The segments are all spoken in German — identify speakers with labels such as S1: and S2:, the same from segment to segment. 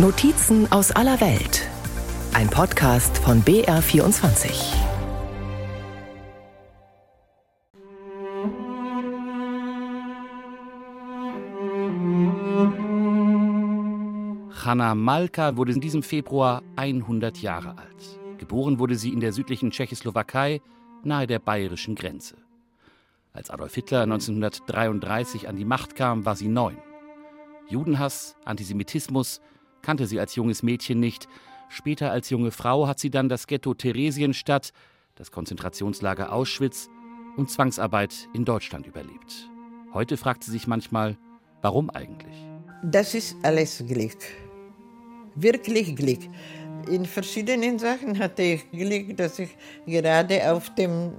S1: Notizen aus aller Welt. Ein Podcast von BR24.
S2: Hanna Malka wurde in diesem Februar 100 Jahre alt. Geboren wurde sie in der südlichen Tschechoslowakei nahe der bayerischen Grenze. Als Adolf Hitler 1933 an die Macht kam, war sie neun. Judenhass, Antisemitismus kannte sie als junges Mädchen nicht. Später als junge Frau hat sie dann das Ghetto Theresienstadt, das Konzentrationslager Auschwitz und Zwangsarbeit in Deutschland überlebt. Heute fragt sie sich manchmal, warum eigentlich?
S3: Das ist alles Glück. Wirklich Glück. In verschiedenen Sachen hatte ich Glück, dass ich gerade auf dem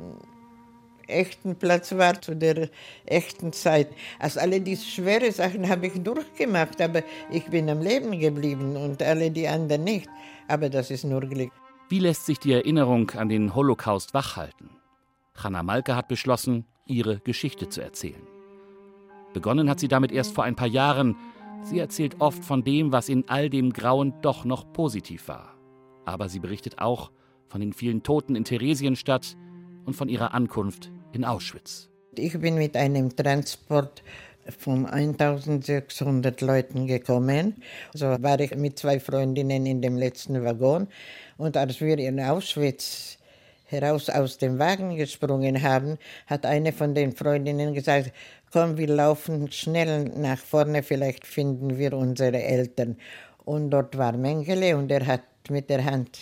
S3: echten Platz war, zu der echten Zeit. Also alle diese schweren Sachen habe ich durchgemacht, aber ich bin am Leben geblieben und alle die anderen nicht. Aber das ist nur Glück.
S2: Wie lässt sich die Erinnerung an den Holocaust wachhalten? Hanna Malke hat beschlossen, ihre Geschichte zu erzählen. Begonnen hat sie damit erst vor ein paar Jahren. Sie erzählt oft von dem, was in all dem Grauen doch noch positiv war. Aber sie berichtet auch von den vielen Toten in Theresienstadt und von ihrer Ankunft in Auschwitz.
S3: Ich bin mit einem Transport von 1600 Leuten gekommen. So war ich mit zwei Freundinnen in dem letzten Waggon. Und als wir in Auschwitz heraus aus dem Wagen gesprungen haben, hat eine von den Freundinnen gesagt, komm, wir laufen schnell nach vorne, vielleicht finden wir unsere Eltern. Und dort war Mengele und er hat mit der Hand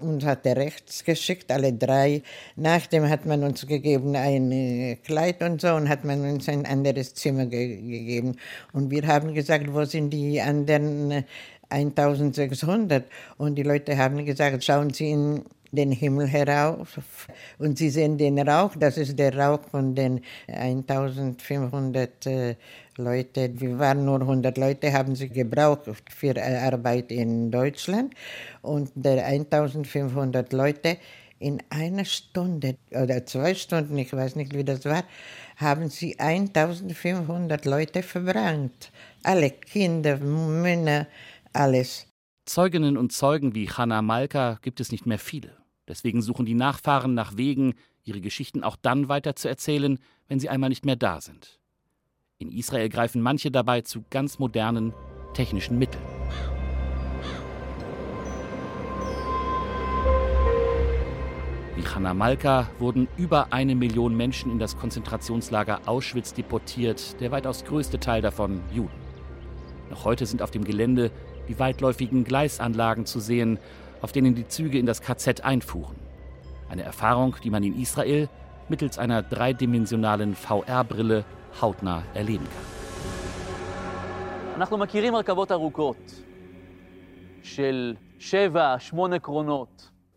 S3: und hat er rechts geschickt, alle drei. Nachdem hat man uns gegeben ein Kleid und so und hat man uns ein anderes Zimmer ge gegeben. Und wir haben gesagt, wo sind die anderen 1600? Äh, und die Leute haben gesagt, schauen Sie in den Himmel herauf und Sie sehen den Rauch, das ist der Rauch von den 1500 äh, Leute. Wir waren nur 100 Leute, haben sie gebraucht für äh, Arbeit in Deutschland und der 1500 Leute in einer Stunde oder zwei Stunden, ich weiß nicht, wie das war, haben sie 1500 Leute verbrannt. Alle Kinder, Männer, alles.
S2: Zeuginnen und Zeugen wie Hanna Malka gibt es nicht mehr viele. Deswegen suchen die Nachfahren nach Wegen, ihre Geschichten auch dann weiter zu erzählen, wenn sie einmal nicht mehr da sind. In Israel greifen manche dabei zu ganz modernen technischen Mitteln. Wie Hanna Malka wurden über eine Million Menschen in das Konzentrationslager Auschwitz deportiert, der weitaus größte Teil davon Juden. Noch heute sind auf dem Gelände die weitläufigen Gleisanlagen zu sehen, auf denen die Züge in das KZ einfuhren. Eine Erfahrung, die man in Israel mittels einer dreidimensionalen VR-Brille hautnah erleben kann.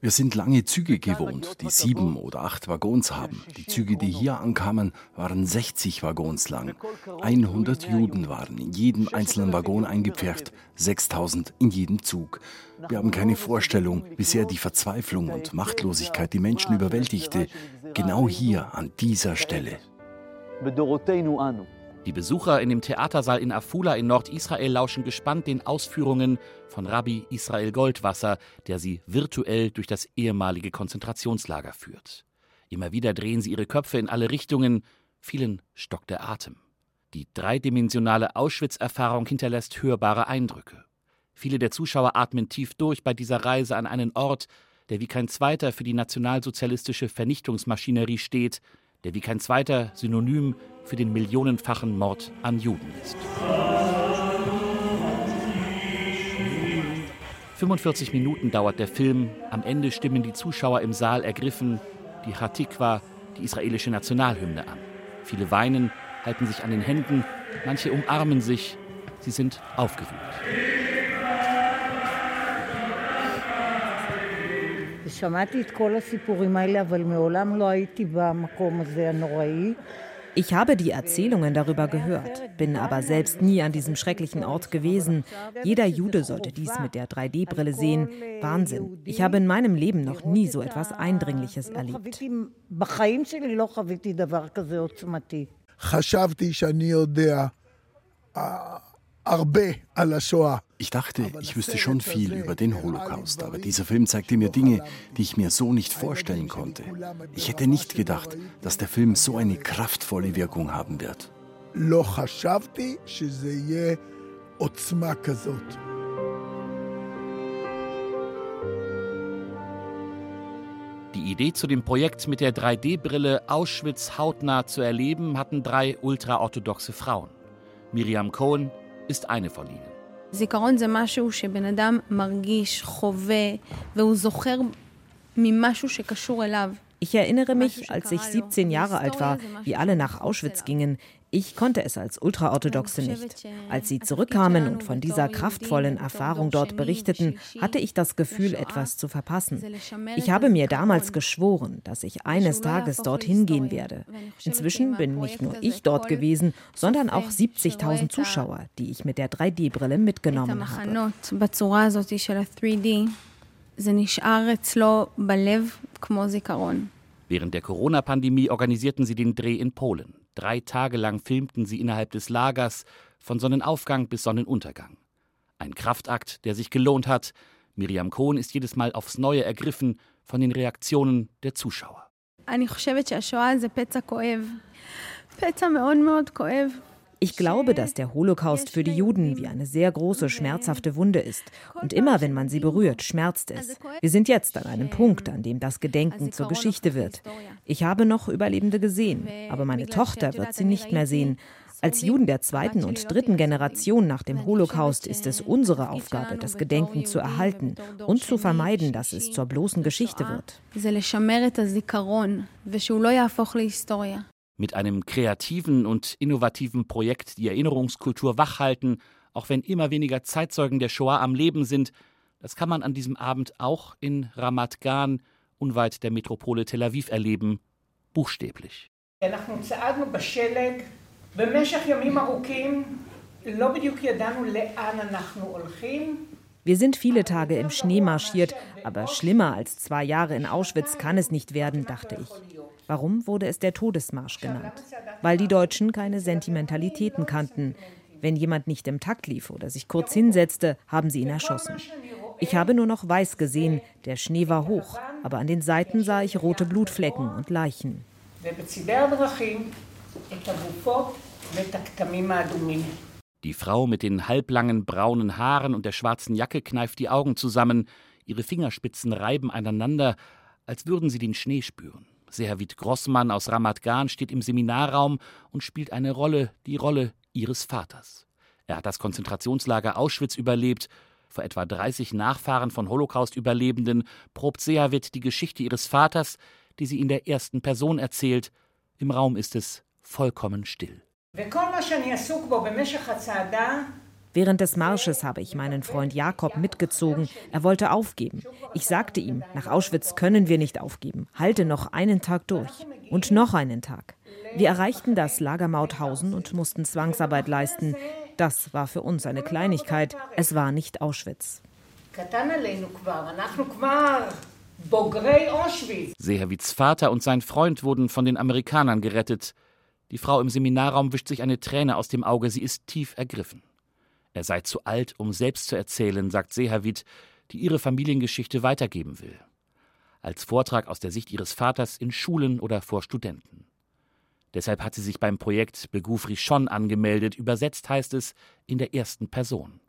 S4: Wir sind lange Züge gewohnt, die sieben oder acht Waggons haben. Die Züge, die hier ankamen, waren 60 Waggons lang. 100 Juden waren in jedem einzelnen Waggon eingepfercht, 6000 in jedem Zug. Wir haben keine Vorstellung, wie sehr die Verzweiflung und Machtlosigkeit die Menschen überwältigte, genau hier an dieser Stelle.
S2: بدورتين وانو die Besucher in dem Theatersaal in Afula in Nordisrael lauschen gespannt den Ausführungen von Rabbi Israel Goldwasser, der sie virtuell durch das ehemalige Konzentrationslager führt. Immer wieder drehen sie ihre Köpfe in alle Richtungen, vielen stockt der Atem. Die dreidimensionale Auschwitz-Erfahrung hinterlässt hörbare Eindrücke. Viele der Zuschauer atmen tief durch bei dieser Reise an einen Ort, der wie kein zweiter für die nationalsozialistische Vernichtungsmaschinerie steht, der wie kein zweiter Synonym für den millionenfachen Mord an Juden ist. 45 Minuten dauert der Film. Am Ende stimmen die Zuschauer im Saal ergriffen die Hatikwa, die israelische Nationalhymne, an. Viele weinen, halten sich an den Händen, manche umarmen sich. Sie sind aufgewühlt.
S5: שמעתי את כל הסיפורים האלה, אבל מעולם לא הייתי במקום הזה הנוראי. Ich habe die Erzählungen darüber gehört, bin aber selbst nie an diesem schrecklichen Ort gewesen. Jeder Jude sollte dies mit der 3D-Brille sehen. Wahnsinn. Ich habe in meinem Leben noch nie so etwas Eindringliches erlebt.
S4: Ich dachte, ich wüsste schon viel über den Holocaust, aber dieser Film zeigte mir Dinge, die ich mir so nicht vorstellen konnte. Ich hätte nicht gedacht, dass der Film so eine kraftvolle Wirkung haben wird.
S2: Die Idee zu dem Projekt mit der 3D-Brille Auschwitz hautnah zu erleben hatten drei ultraorthodoxe Frauen. Miriam Cohen, ist eine von ihnen.
S6: זיכרון זה משהו שבן אדם מרגיש, חווה, והוא זוכר ממשהו שקשור אליו.
S5: Ich erinnere mich, als ich 17 Jahre alt war, wie alle nach Auschwitz gingen. Ich konnte es als Ultraorthodoxe nicht. Als sie zurückkamen und von dieser kraftvollen Erfahrung dort berichteten, hatte ich das Gefühl, etwas zu verpassen. Ich habe mir damals geschworen, dass ich eines Tages dorthin gehen werde. Inzwischen bin nicht nur ich dort gewesen, sondern auch 70.000 Zuschauer, die ich mit der 3D-Brille mitgenommen habe.
S6: זה נשאר אצלו בלב כמו זיכרון.
S2: Während der Corona-Pandemie organisierten sie den Dreh in Polen. Drei Tage lang filmten sie innerhalb des Lagers von Sonnenaufgang bis Sonnenuntergang. Ein Kraftakt, der sich gelohnt hat. Miriam Kohn ist jedes Mal aufs Neue ergriffen von den Reaktionen der Zuschauer.
S5: Ich glaube, dass der Holocaust für die Juden wie eine sehr große, schmerzhafte Wunde ist. Und immer, wenn man sie berührt, schmerzt es. Wir sind jetzt an einem Punkt, an dem das Gedenken zur Geschichte wird. Ich habe noch Überlebende gesehen, aber meine Tochter wird sie nicht mehr sehen. Als Juden der zweiten und dritten Generation nach dem Holocaust ist es unsere Aufgabe, das Gedenken zu erhalten und zu vermeiden, dass es zur bloßen Geschichte wird.
S2: Mit einem kreativen und innovativen Projekt die Erinnerungskultur wachhalten, auch wenn immer weniger Zeitzeugen der Shoah am Leben sind, das kann man an diesem Abend auch in Ramat Gan, unweit der Metropole Tel Aviv, erleben, buchstäblich.
S5: Wir sind viele Tage im Schnee marschiert, aber schlimmer als zwei Jahre in Auschwitz kann es nicht werden, dachte ich. Warum wurde es der Todesmarsch genannt? Weil die Deutschen keine Sentimentalitäten kannten. Wenn jemand nicht im Takt lief oder sich kurz hinsetzte, haben sie ihn erschossen. Ich habe nur noch weiß gesehen, der Schnee war hoch, aber an den Seiten sah ich rote Blutflecken und Leichen.
S2: Die Frau mit den halblangen braunen Haaren und der schwarzen Jacke kneift die Augen zusammen, ihre Fingerspitzen reiben aneinander, als würden sie den Schnee spüren. Seherwit Grossmann aus Ramat Gan steht im Seminarraum und spielt eine Rolle, die Rolle ihres Vaters. Er hat das Konzentrationslager Auschwitz überlebt. Vor etwa 30 Nachfahren von Holocaust-Überlebenden probt Seherwit die Geschichte ihres Vaters, die sie in der ersten Person erzählt. Im Raum ist es vollkommen still.
S5: Während des Marsches habe ich meinen Freund Jakob mitgezogen. Er wollte aufgeben. Ich sagte ihm, nach Auschwitz können wir nicht aufgeben. Halte noch einen Tag durch. Und noch einen Tag. Wir erreichten das Lager Mauthausen und mussten Zwangsarbeit leisten. Das war für uns eine Kleinigkeit. Es war nicht Auschwitz.
S2: Seherwitz Vater und sein Freund wurden von den Amerikanern gerettet. Die Frau im Seminarraum wischt sich eine Träne aus dem Auge. Sie ist tief ergriffen. Er sei zu alt, um selbst zu erzählen, sagt Sehavit, die ihre Familiengeschichte weitergeben will. Als Vortrag aus der Sicht ihres Vaters in Schulen oder vor Studenten. Deshalb hat sie sich beim Projekt Beguf Rishon angemeldet. Übersetzt heißt es in der ersten Person.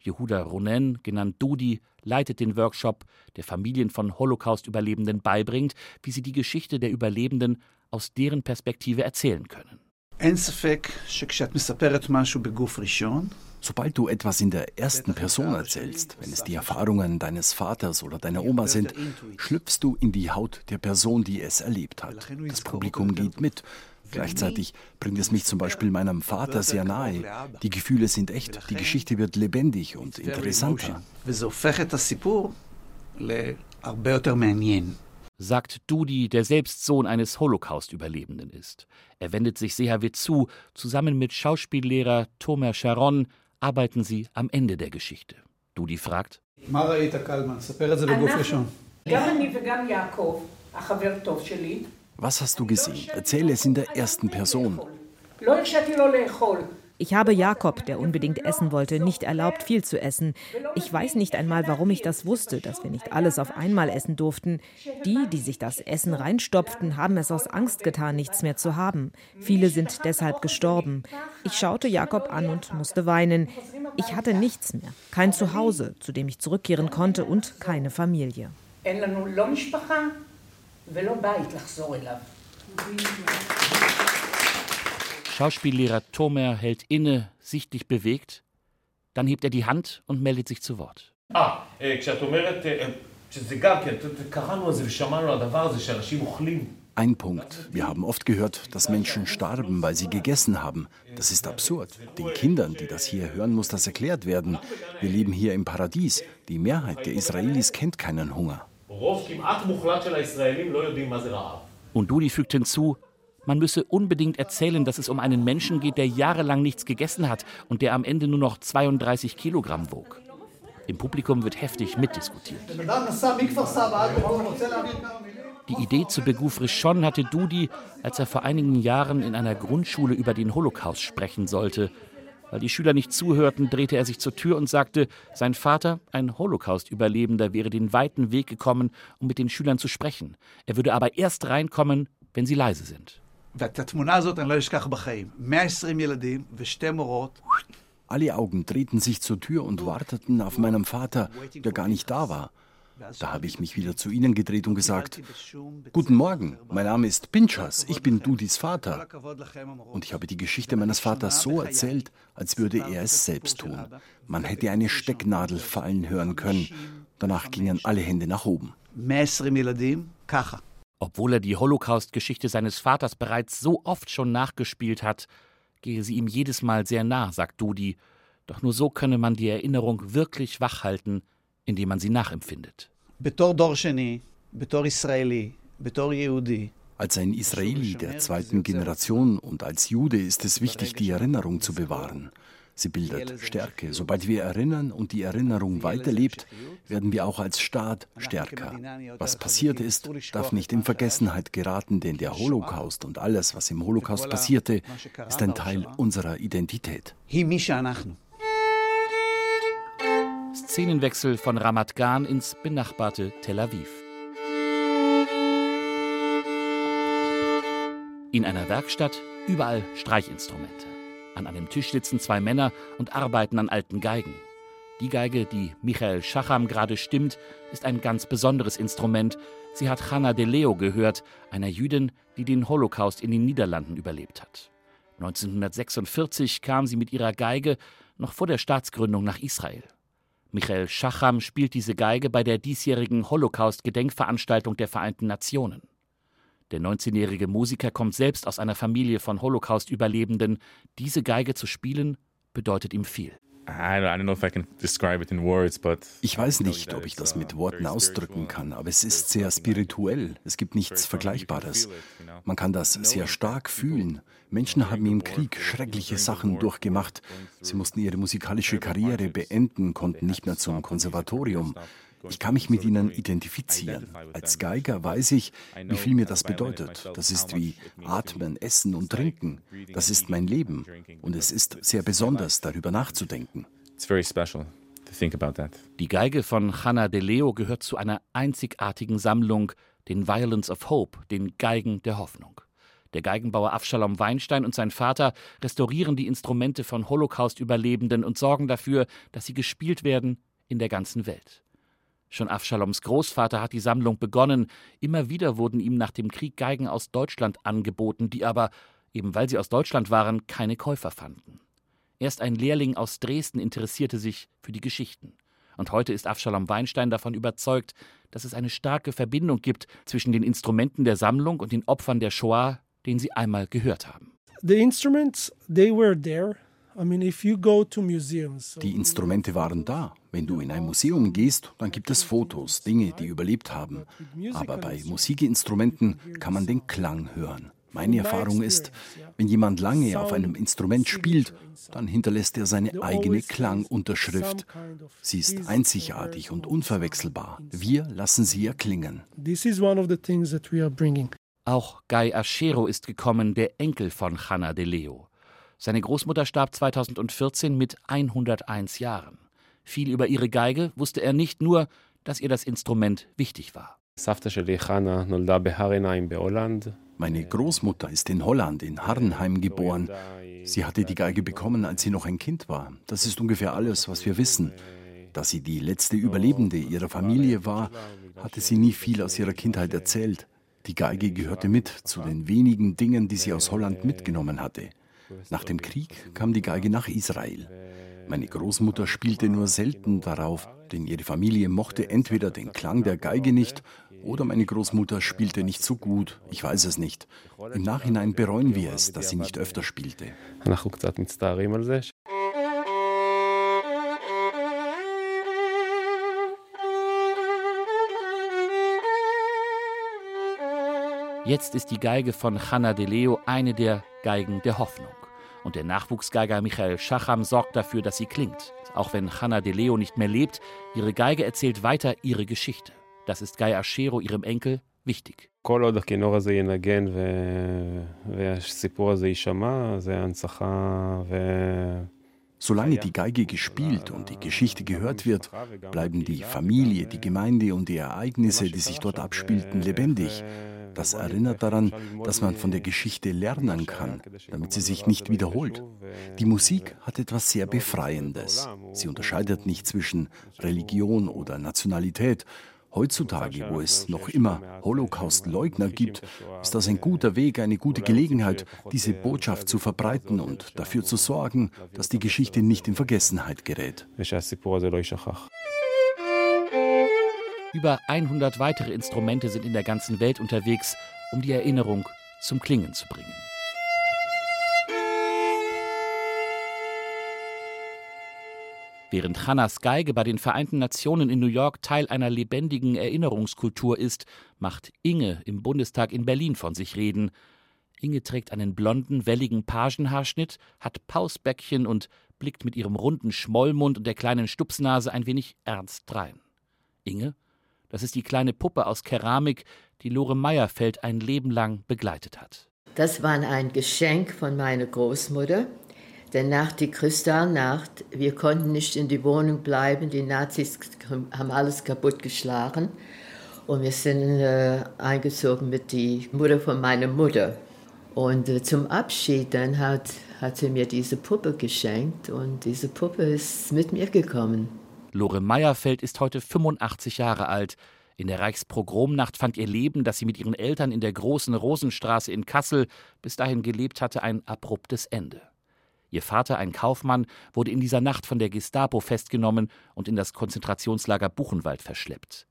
S2: Yehuda Ronen, genannt Dudi, leitet den Workshop, der Familien von Holocaust-Überlebenden beibringt, wie sie die Geschichte der Überlebenden aus deren Perspektive erzählen können.
S4: Sobald du etwas in der ersten Person erzählst, wenn es die Erfahrungen deines Vaters oder deiner Oma sind, schlüpfst du in die Haut der Person, die es erlebt hat. Das Publikum geht mit. Gleichzeitig bringt es mich zum Beispiel meinem Vater sehr nahe. Die Gefühle sind echt, die Geschichte wird lebendig und interessanter
S2: sagt Dudi, der selbst Sohn eines Holocaust-Überlebenden ist. Er wendet sich Sehavit zu. Zusammen mit Schauspiellehrer Tomer Sharon arbeiten sie am Ende der Geschichte. Dudi fragt:
S4: Was hast du gesehen? Erzähle es in der ersten Person.
S5: Ich habe Jakob, der unbedingt essen wollte, nicht erlaubt, viel zu essen. Ich weiß nicht einmal, warum ich das wusste, dass wir nicht alles auf einmal essen durften. Die, die sich das Essen reinstopften, haben es aus Angst getan, nichts mehr zu haben. Viele sind deshalb gestorben. Ich schaute Jakob an und musste weinen. Ich hatte nichts mehr, kein Zuhause, zu dem ich zurückkehren konnte und keine Familie.
S2: Schauspiellehrer Thomer hält inne, sichtlich bewegt. Dann hebt er die Hand und meldet sich zu Wort.
S7: Ah,
S4: ein Punkt. Wir haben oft gehört, dass Menschen starben, weil sie gegessen haben. Das ist absurd. Den Kindern, die das hier hören, muss das erklärt werden. Wir leben hier im Paradies. Die Mehrheit der Israelis kennt keinen Hunger.
S2: Und Dudi fügt hinzu, man müsse unbedingt erzählen, dass es um einen Menschen geht, der jahrelang nichts gegessen hat und der am Ende nur noch 32 Kilogramm wog. Im Publikum wird heftig mitdiskutiert. Die Idee zu Beguf Rishon hatte Dudi, als er vor einigen Jahren in einer Grundschule über den Holocaust sprechen sollte. Weil die Schüler nicht zuhörten, drehte er sich zur Tür und sagte, sein Vater, ein Holocaust-Überlebender, wäre den weiten Weg gekommen, um mit den Schülern zu sprechen. Er würde aber erst reinkommen, wenn sie leise sind.
S4: Alle Augen drehten sich zur Tür und warteten auf meinen Vater, der gar nicht da war. Da habe ich mich wieder zu ihnen gedreht und gesagt, Guten Morgen, mein Name ist Pinchas, ich bin Dudis Vater. Und ich habe die Geschichte meines Vaters so erzählt, als würde er es selbst tun. Man hätte eine Stecknadel fallen hören können. Danach gingen alle Hände nach oben.
S2: Obwohl er die Holocaust-Geschichte seines Vaters bereits so oft schon nachgespielt hat, gehe sie ihm jedes Mal sehr nah, sagt Dudi. Doch nur so könne man die Erinnerung wirklich wachhalten, indem man sie nachempfindet.
S4: Als ein Israeli der zweiten Generation und als Jude ist es wichtig, die Erinnerung zu bewahren. Sie bildet Stärke. Sobald wir erinnern und die Erinnerung weiterlebt, werden wir auch als Staat stärker. Was passiert ist, darf nicht in Vergessenheit geraten, denn der Holocaust und alles, was im Holocaust passierte, ist ein Teil unserer Identität.
S2: Szenenwechsel von Ramat Gan ins benachbarte Tel Aviv. In einer Werkstatt überall Streichinstrumente. An einem Tisch sitzen zwei Männer und arbeiten an alten Geigen. Die Geige, die Michael Schacham gerade stimmt, ist ein ganz besonderes Instrument. Sie hat Hanna de Leo gehört, einer Jüdin, die den Holocaust in den Niederlanden überlebt hat. 1946 kam sie mit ihrer Geige noch vor der Staatsgründung nach Israel. Michael Schacham spielt diese Geige bei der diesjährigen Holocaust-Gedenkveranstaltung der Vereinten Nationen. Der 19-jährige Musiker kommt selbst aus einer Familie von Holocaust-Überlebenden. Diese Geige zu spielen, bedeutet ihm viel.
S4: Ich weiß nicht, ob ich das mit Worten ausdrücken kann, aber es ist sehr spirituell. Es gibt nichts Vergleichbares. Man kann das sehr stark fühlen. Menschen haben im Krieg schreckliche Sachen durchgemacht. Sie mussten ihre musikalische Karriere beenden, konnten nicht mehr zum Konservatorium. Ich kann mich mit ihnen identifizieren. Als Geiger weiß ich, wie viel mir das bedeutet. Das ist wie Atmen, Essen und Trinken. Das ist mein Leben. Und es ist sehr besonders, darüber nachzudenken.
S2: Die Geige von Hanna de Leo gehört zu einer einzigartigen Sammlung, den Violence of Hope, den Geigen der Hoffnung. Der Geigenbauer Avshalom Weinstein und sein Vater restaurieren die Instrumente von Holocaust-Überlebenden und sorgen dafür, dass sie gespielt werden in der ganzen Welt. Schon Avshaloms Großvater hat die Sammlung begonnen. Immer wieder wurden ihm nach dem Krieg Geigen aus Deutschland angeboten, die aber, eben weil sie aus Deutschland waren, keine Käufer fanden. Erst ein Lehrling aus Dresden interessierte sich für die Geschichten. Und heute ist Avshalom Weinstein davon überzeugt, dass es eine starke Verbindung gibt zwischen den Instrumenten der Sammlung und den Opfern der Shoah, den sie einmal gehört haben.
S8: The instruments, they were there.
S4: Die Instrumente waren da. Wenn du in ein Museum gehst, dann gibt es Fotos, Dinge, die überlebt haben. Aber bei Musikinstrumenten kann man den Klang hören. Meine Erfahrung ist, wenn jemand lange auf einem Instrument spielt, dann hinterlässt er seine eigene Klangunterschrift. Sie ist einzigartig und unverwechselbar. Wir lassen sie erklingen.
S2: Auch Guy Aschero ist gekommen, der Enkel von Hanna de Leo. Seine Großmutter starb 2014 mit 101 Jahren. Viel über ihre Geige wusste er nicht nur, dass ihr das Instrument wichtig war.
S4: Meine Großmutter ist in Holland, in Harrenheim geboren. Sie hatte die Geige bekommen, als sie noch ein Kind war. Das ist ungefähr alles, was wir wissen. Dass sie die letzte Überlebende ihrer Familie war, hatte sie nie viel aus ihrer Kindheit erzählt. Die Geige gehörte mit zu den wenigen Dingen, die sie aus Holland mitgenommen hatte. Nach dem Krieg kam die Geige nach Israel. Meine Großmutter spielte nur selten darauf, denn ihre Familie mochte entweder den Klang der Geige nicht oder meine Großmutter spielte nicht so gut. Ich weiß es nicht. Im Nachhinein bereuen wir es, dass sie nicht öfter spielte.
S2: Jetzt ist die Geige von Hanna de Leo eine der Geigen der Hoffnung. Und der Nachwuchsgeiger Michael Schacham sorgt dafür, dass sie klingt. Auch wenn Hanna de Leo nicht mehr lebt, ihre Geige erzählt weiter ihre Geschichte. Das ist Guy Ashero, ihrem Enkel, wichtig.
S4: Solange die Geige gespielt und die Geschichte gehört wird, bleiben die Familie, die Gemeinde und die Ereignisse, die sich dort abspielten, lebendig. Das erinnert daran, dass man von der Geschichte lernen kann, damit sie sich nicht wiederholt. Die Musik hat etwas sehr Befreiendes. Sie unterscheidet nicht zwischen Religion oder Nationalität. Heutzutage, wo es noch immer Holocaust-Leugner gibt, ist das ein guter Weg, eine gute Gelegenheit, diese Botschaft zu verbreiten und dafür zu sorgen, dass die Geschichte nicht in Vergessenheit gerät.
S2: Über 100 weitere Instrumente sind in der ganzen Welt unterwegs, um die Erinnerung zum Klingen zu bringen. Während Hannas Geige bei den Vereinten Nationen in New York Teil einer lebendigen Erinnerungskultur ist, macht Inge im Bundestag in Berlin von sich reden. Inge trägt einen blonden, welligen Pagenhaarschnitt, hat Pausbäckchen und blickt mit ihrem runden Schmollmund und der kleinen Stupsnase ein wenig ernst drein. Inge das ist die kleine Puppe aus Keramik, die Lore Meyerfeld ein Leben lang begleitet hat.
S9: Das war ein Geschenk von meiner Großmutter. Denn nach der Kristallnacht, wir konnten nicht in die Wohnung bleiben, die Nazis haben alles kaputtgeschlagen. Und wir sind äh, eingezogen mit der Mutter von meiner Mutter. Und äh, zum Abschied dann hat, hat sie mir diese Puppe geschenkt und diese Puppe ist mit mir gekommen.
S2: Lore Meyerfeld ist heute 85 Jahre alt. In der Reichspogromnacht fand ihr Leben, das sie mit ihren Eltern in der großen Rosenstraße in Kassel bis dahin gelebt hatte, ein abruptes Ende. Ihr Vater, ein Kaufmann, wurde in dieser Nacht von der Gestapo festgenommen und in das Konzentrationslager Buchenwald verschleppt.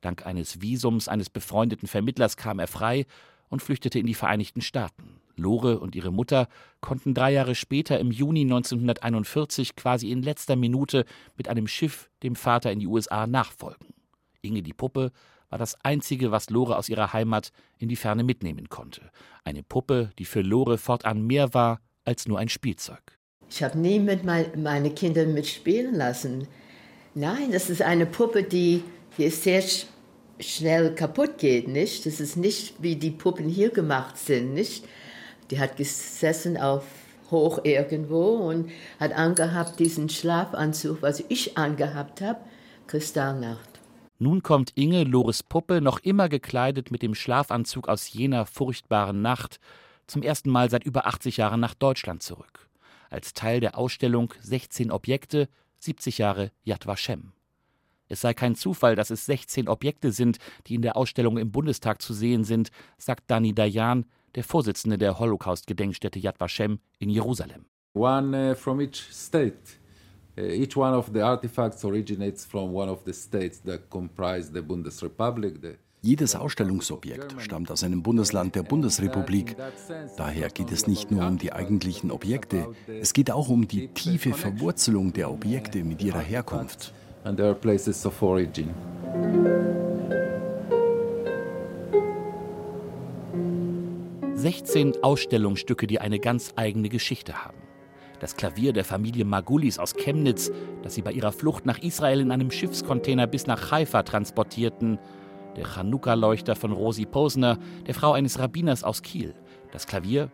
S2: Dank eines Visums eines befreundeten Vermittlers kam er frei und flüchtete in die Vereinigten Staaten. Lore und ihre Mutter konnten drei Jahre später im Juni 1941 quasi in letzter Minute mit einem Schiff dem Vater in die USA nachfolgen. Inge die Puppe war das Einzige, was Lore aus ihrer Heimat in die Ferne mitnehmen konnte. Eine Puppe, die für Lore fortan mehr war als nur ein Spielzeug.
S9: Ich habe nie mit mein, meine Kinder mitspielen lassen. Nein, das ist eine Puppe, die, die ist sehr sch schnell kaputt geht, nicht? Das ist nicht wie die Puppen hier gemacht sind, nicht? Die hat gesessen auf hoch irgendwo und hat angehabt diesen Schlafanzug, was ich angehabt habe, Kristallnacht.
S2: Nun kommt Inge, Lores Puppe, noch immer gekleidet mit dem Schlafanzug aus jener furchtbaren Nacht, zum ersten Mal seit über 80 Jahren nach Deutschland zurück. Als Teil der Ausstellung 16 Objekte, 70 Jahre Yad Vashem. Es sei kein Zufall, dass es 16 Objekte sind, die in der Ausstellung im Bundestag zu sehen sind, sagt Dani Dayan, der Vorsitzende der Holocaust-Gedenkstätte Yad Vashem in Jerusalem.
S10: One uh, from each state. Uh, each one of the artifacts originates from one of the states that comprise the Bundesrepublic. The
S4: jedes Ausstellungsobjekt stammt aus einem Bundesland der Bundesrepublik. Daher geht es nicht nur um die eigentlichen Objekte, es geht auch um die tiefe Verwurzelung der Objekte mit ihrer Herkunft.
S10: And their places of origin.
S2: 16 Ausstellungsstücke, die eine ganz eigene Geschichte haben. Das Klavier der Familie Magulis aus Chemnitz, das sie bei ihrer Flucht nach Israel in einem Schiffscontainer bis nach Haifa transportierten. Der Chanukka-Leuchter von Rosi Posner, der Frau eines Rabbiners aus Kiel. Das Klavier,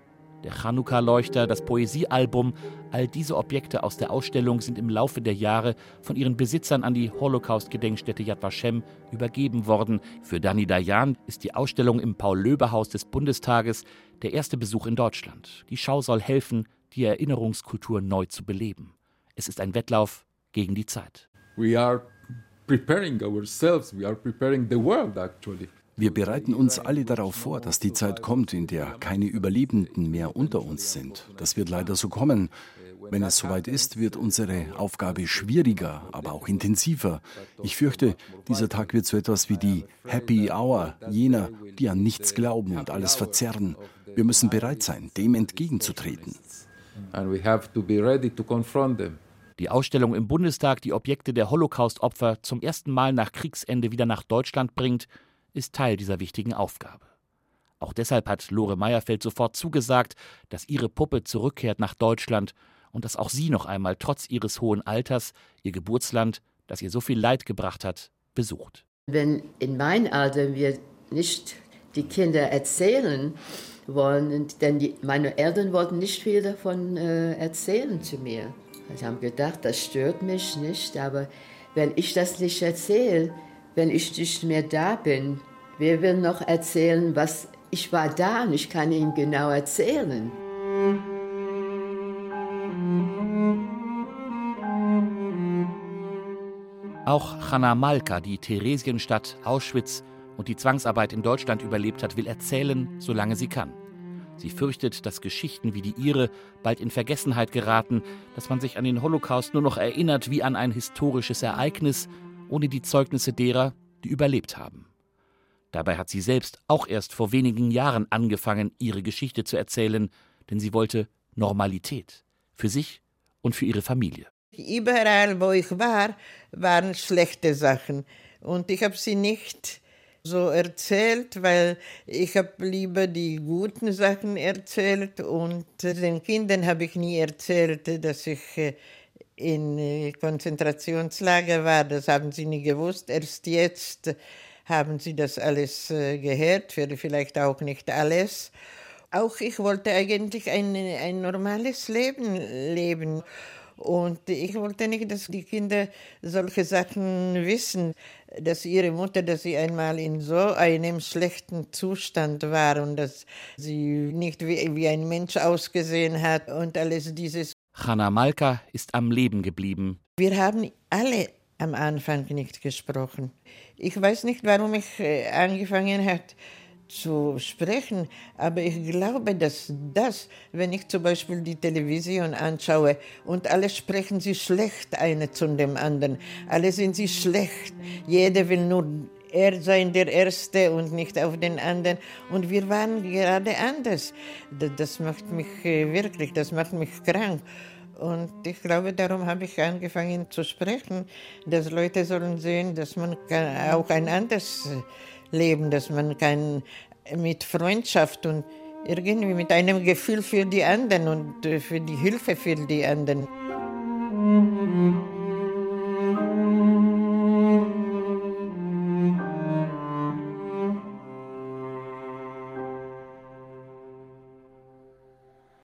S2: der Chanukka-Leuchter, das Poesiealbum, all diese Objekte aus der Ausstellung sind im Laufe der Jahre von ihren Besitzern an die Holocaust-Gedenkstätte Yad Vashem übergeben worden. Für Dani Dayan ist die Ausstellung im Paul-Löbe-Haus des Bundestages der erste Besuch in Deutschland. Die Schau soll helfen, die Erinnerungskultur neu zu beleben. Es ist ein Wettlauf gegen die Zeit.
S10: We are preparing ourselves, we are preparing the world actually.
S4: Wir bereiten uns alle darauf vor, dass die Zeit kommt, in der keine Überlebenden mehr unter uns sind. Das wird leider so kommen. Wenn es soweit ist, wird unsere Aufgabe schwieriger, aber auch intensiver. Ich fürchte, dieser Tag wird so etwas wie die Happy Hour jener, die an nichts glauben und alles verzerren. Wir müssen bereit sein, dem entgegenzutreten.
S2: Die Ausstellung im Bundestag, die Objekte der Holocaust-Opfer zum ersten Mal nach Kriegsende wieder nach Deutschland bringt, ist Teil dieser wichtigen Aufgabe. Auch deshalb hat Lore Meyerfeld sofort zugesagt, dass ihre Puppe zurückkehrt nach Deutschland und dass auch sie noch einmal trotz ihres hohen Alters ihr Geburtsland, das ihr so viel Leid gebracht hat, besucht.
S9: Wenn in meinem Alter wir nicht die Kinder erzählen wollen, denn die, meine Eltern wollten nicht viel davon äh, erzählen zu mir. Sie haben gedacht, das stört mich nicht, aber wenn ich das nicht erzähle, wenn ich nicht mehr da bin, wer will noch erzählen, was ich war da und ich kann Ihnen genau erzählen.
S2: Auch Hanna Malka, die Theresienstadt, Auschwitz und die Zwangsarbeit in Deutschland überlebt hat, will erzählen, solange sie kann. Sie fürchtet, dass Geschichten wie die ihre bald in Vergessenheit geraten, dass man sich an den Holocaust nur noch erinnert wie an ein historisches Ereignis, ohne die Zeugnisse derer, die überlebt haben. Dabei hat sie selbst auch erst vor wenigen Jahren angefangen, ihre Geschichte zu erzählen, denn sie wollte Normalität für sich und für ihre Familie.
S3: Überall, wo ich war, waren schlechte Sachen und ich habe sie nicht so erzählt, weil ich habe lieber die guten Sachen erzählt und den Kindern habe ich nie erzählt, dass ich äh, in äh, Konzentrationslager war. Das haben sie nie gewusst. Erst jetzt haben sie das alles äh, gehört, vielleicht auch nicht alles. Auch ich wollte eigentlich ein, ein normales Leben leben. Und ich wollte nicht, dass die Kinder solche Sachen wissen, dass ihre Mutter, dass sie einmal in so einem schlechten Zustand war und dass sie nicht wie, wie ein Mensch ausgesehen hat und alles dieses.
S2: Hanna Malka ist am Leben geblieben.
S3: Wir haben alle am Anfang nicht gesprochen. Ich weiß nicht, warum ich äh, angefangen habe zu sprechen, aber ich glaube, dass das, wenn ich zum Beispiel die Television anschaue und alle sprechen sie schlecht eine zu dem anderen, alle sind sie schlecht, jeder will nur er sein der Erste und nicht auf den anderen. Und wir waren gerade anders. Das macht mich äh, wirklich, das macht mich krank. Und ich glaube, darum habe ich angefangen zu sprechen, dass Leute sollen sehen, dass man auch ein anderes Leben, dass man kann mit Freundschaft und irgendwie mit einem Gefühl für die anderen und äh, für die Hilfe für die anderen.